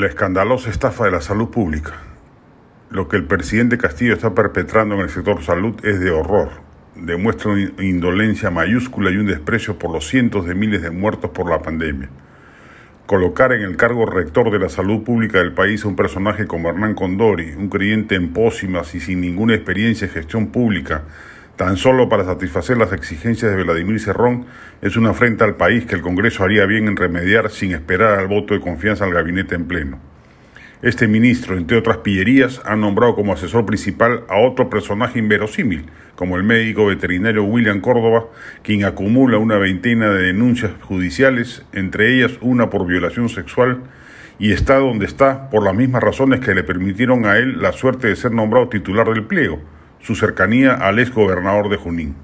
La escandalosa estafa de la salud pública. Lo que el presidente Castillo está perpetrando en el sector salud es de horror. Demuestra una indolencia mayúscula y un desprecio por los cientos de miles de muertos por la pandemia. Colocar en el cargo rector de la salud pública del país a un personaje como Hernán Condori, un creyente en pócimas y sin ninguna experiencia en gestión pública, tan solo para satisfacer las exigencias de Vladimir Cerrón, es una afrenta al país que el Congreso haría bien en remediar sin esperar al voto de confianza al gabinete en pleno. Este ministro, entre otras pillerías, ha nombrado como asesor principal a otro personaje inverosímil, como el médico veterinario William Córdoba, quien acumula una veintena de denuncias judiciales, entre ellas una por violación sexual, y está donde está por las mismas razones que le permitieron a él la suerte de ser nombrado titular del pliego su cercanía al ex gobernador de Junín.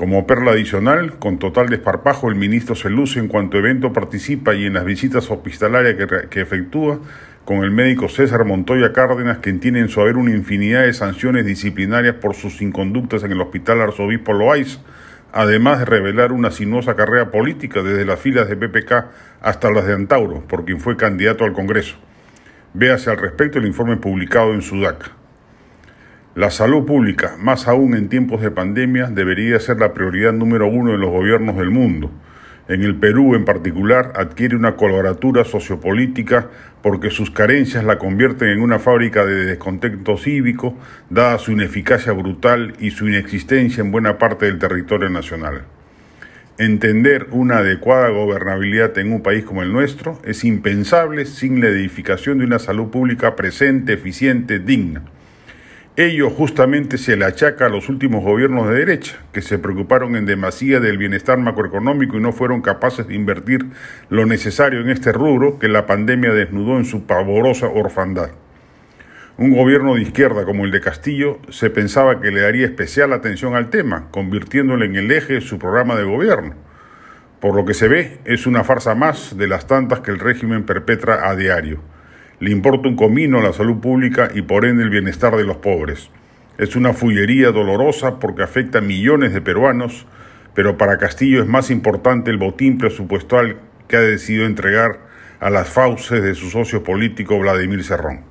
Como perla adicional, con total desparpajo, el ministro se luce en cuanto evento participa y en las visitas hospitalarias que, efectúa con el médico César Montoya Cárdenas, quien tiene en su haber una infinidad de sanciones disciplinarias por sus inconductas en el Hospital Arzobispo Loaiz, además de revelar una sinuosa carrera política desde las filas de PPK hasta las de Antauro, por quien fue candidato al Congreso. Véase al respecto el informe publicado en Sudaca. La salud pública, más aún en tiempos de pandemia, debería ser la prioridad número uno de los gobiernos del mundo. En el Perú en particular adquiere una coloratura sociopolítica porque sus carencias la convierten en una fábrica de descontento cívico, dada su ineficacia brutal y su inexistencia en buena parte del territorio nacional. Entender una adecuada gobernabilidad en un país como el nuestro es impensable sin la edificación de una salud pública presente, eficiente, digna. Ello justamente se le achaca a los últimos gobiernos de derecha, que se preocuparon en demasía del bienestar macroeconómico y no fueron capaces de invertir lo necesario en este rubro que la pandemia desnudó en su pavorosa orfandad. Un gobierno de izquierda como el de Castillo se pensaba que le daría especial atención al tema, convirtiéndolo en el eje de su programa de gobierno. Por lo que se ve, es una farsa más de las tantas que el régimen perpetra a diario. Le importa un comino la salud pública y por ende el bienestar de los pobres. Es una fullería dolorosa porque afecta a millones de peruanos, pero para Castillo es más importante el botín presupuestal que ha decidido entregar a las fauces de su socio político Vladimir Serrón.